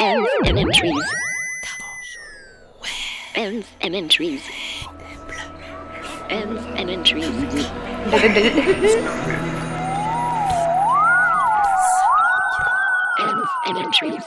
Elves and in trees. Elves and in trees. Elves and in trees. Elves and in trees.